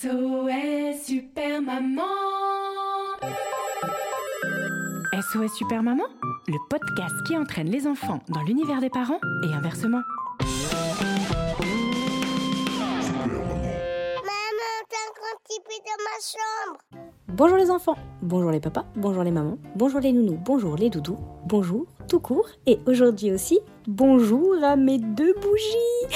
SOS Super Maman SOS Super Maman, le podcast qui entraîne les enfants dans l'univers des parents et inversement. Maman, t'as un grand petit peu dans ma chambre. Bonjour les enfants, bonjour les papas, bonjour les mamans, bonjour les nounous, bonjour les doudous, bonjour tout court et aujourd'hui aussi bonjour à mes deux bougies.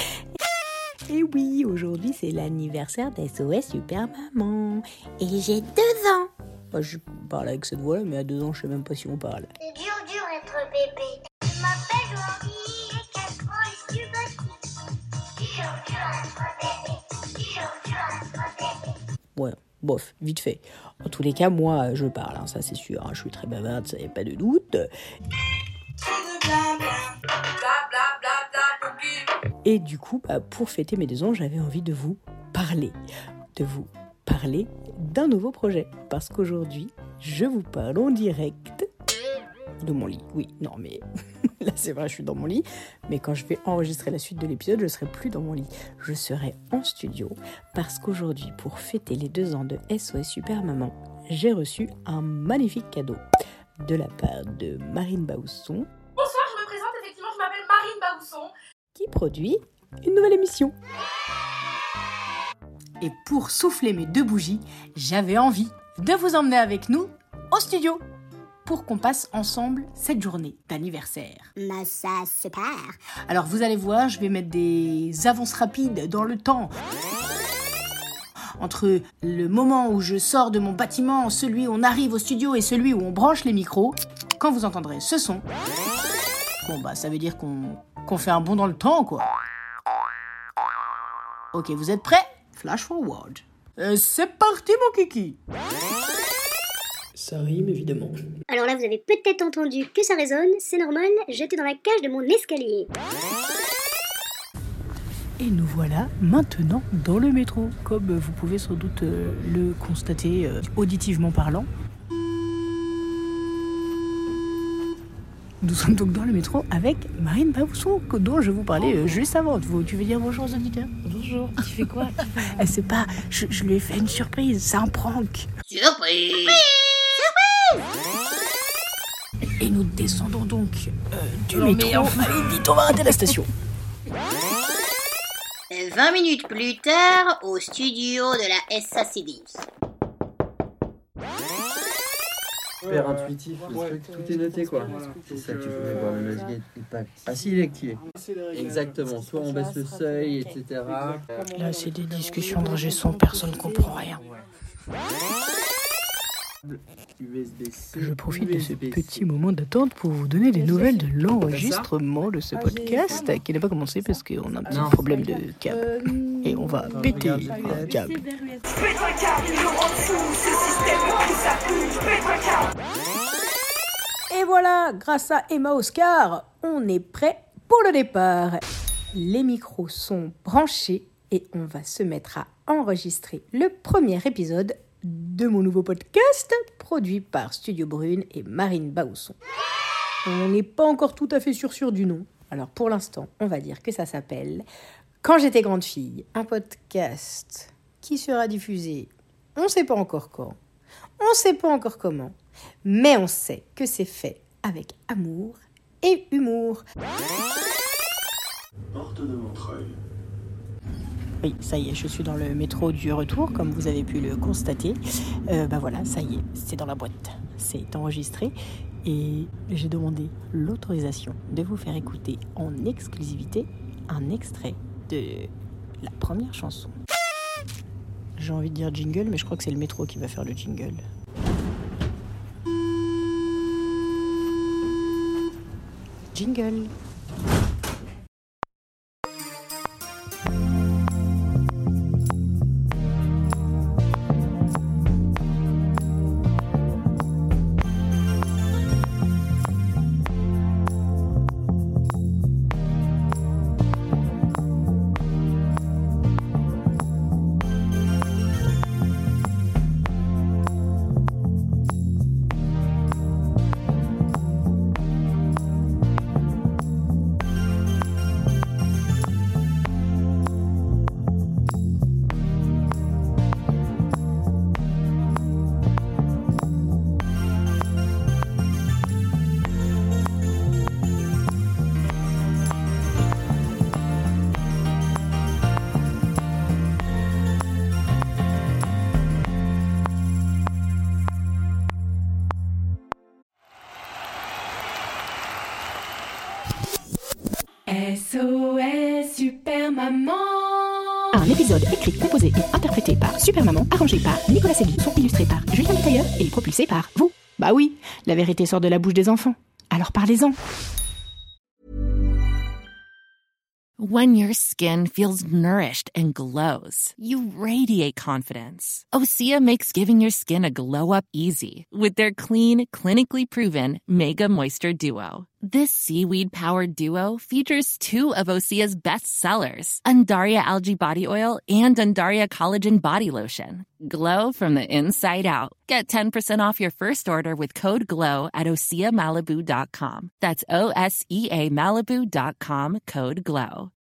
Et oui, aujourd'hui c'est l'anniversaire d'SOS Super Maman et j'ai deux ans. Bah, je parle avec cette voix là, mais à deux ans je sais même pas si on parle. C'est dur, dur être bébé. Je m'appelle Henri, j'ai 4 ans et je suis petit. Dur, dur être bébé. Dur, dur être bébé. Ouais, bof, vite fait. En tous les cas, moi je parle, hein, ça c'est sûr, hein, je suis très bavarde, ça y a pas de doute. Et du coup, bah, pour fêter mes deux ans, j'avais envie de vous parler, de vous parler d'un nouveau projet. Parce qu'aujourd'hui, je vous parle en direct de mon lit. Oui, non, mais là c'est vrai, je suis dans mon lit. Mais quand je vais enregistrer la suite de l'épisode, je serai plus dans mon lit. Je serai en studio parce qu'aujourd'hui, pour fêter les deux ans de SOS Super Maman, j'ai reçu un magnifique cadeau de la part de Marine Bausson Bonsoir, je me présente, effectivement, je m'appelle Marine Baousson. Qui produit une nouvelle émission. Et pour souffler mes deux bougies, j'avais envie de vous emmener avec nous au studio pour qu'on passe ensemble cette journée d'anniversaire. Mais ça, super. Alors vous allez voir, je vais mettre des avances rapides dans le temps. Entre le moment où je sors de mon bâtiment, celui où on arrive au studio et celui où on branche les micros, quand vous entendrez ce son, bon bah ça veut dire qu'on qu'on fait un bond dans le temps quoi. Ok, vous êtes prêts? Flash forward. Euh, c'est parti mon kiki Ça rime évidemment. Alors là, vous avez peut-être entendu que ça résonne, c'est normal, j'étais dans la cage de mon escalier. Et nous voilà maintenant dans le métro, comme vous pouvez sans doute euh, le constater euh, auditivement parlant. Nous sommes donc dans le métro avec Marine Babousson, dont je vous parlais euh, juste avant. Tu veux dire bonjour aux auditeurs? Bonjour. Tu fais quoi? Elle sait pas, je, je lui ai fait une surprise, c'est un prank. Surprise. Et nous descendons donc euh, du métro. Allez, vite, on va rater la station. 20 minutes plus tard, au studio de la SAC10. Super intuitif, le truc, tout est noté quoi. C'est ça que tu pouvais voir le Gate. Ah si, il est activé. Exactement, soit on baisse le seuil, etc. Là, c'est des discussions d'ingé son, personne ne comprend rien. Je profite de ce petit moment d'attente pour vous donner des nouvelles de l'enregistrement de ce podcast qui n'a pas commencé parce qu'on a un petit problème de câble. Et on va péter un câble. Et voilà, grâce à Emma Oscar, on est prêt pour le départ. Les micros sont branchés et on va se mettre à enregistrer le premier épisode de mon nouveau podcast produit par Studio Brune et Marine Bausson. On n'est pas encore tout à fait sûr sûr du nom. Alors pour l'instant, on va dire que ça s'appelle Quand j'étais grande fille, un podcast qui sera diffusé, on ne sait pas encore quand, on ne sait pas encore comment, mais on sait que c'est fait avec amour et humour. Porte de Montreuil. Oui, ça y est, je suis dans le métro du retour, comme vous avez pu le constater. Euh, bah voilà, ça y est, c'est dans la boîte, c'est enregistré. Et j'ai demandé l'autorisation de vous faire écouter en exclusivité un extrait de la première chanson. J'ai envie de dire jingle, mais je crois que c'est le métro qui va faire le jingle. Jingle. SOS Super Maman Un épisode écrit, composé et interprété par Super Maman, arrangé par Nicolas Segui, sont par Julien Tailleur et propulsé par vous. Bah oui, la vérité sort de la bouche des enfants. Alors parlez-en When your skin feels nourished and glows, you radiate confidence. Osea makes giving your skin a glow up easy with their clean, clinically proven Mega Moisture Duo. This seaweed powered duo features two of Osea's best sellers, Undaria Algae Body Oil and Undaria Collagen Body Lotion. Glow from the inside out. Get 10% off your first order with code GLOW at OseaMalibu.com. That's O S E A Malibu.com code GLOW.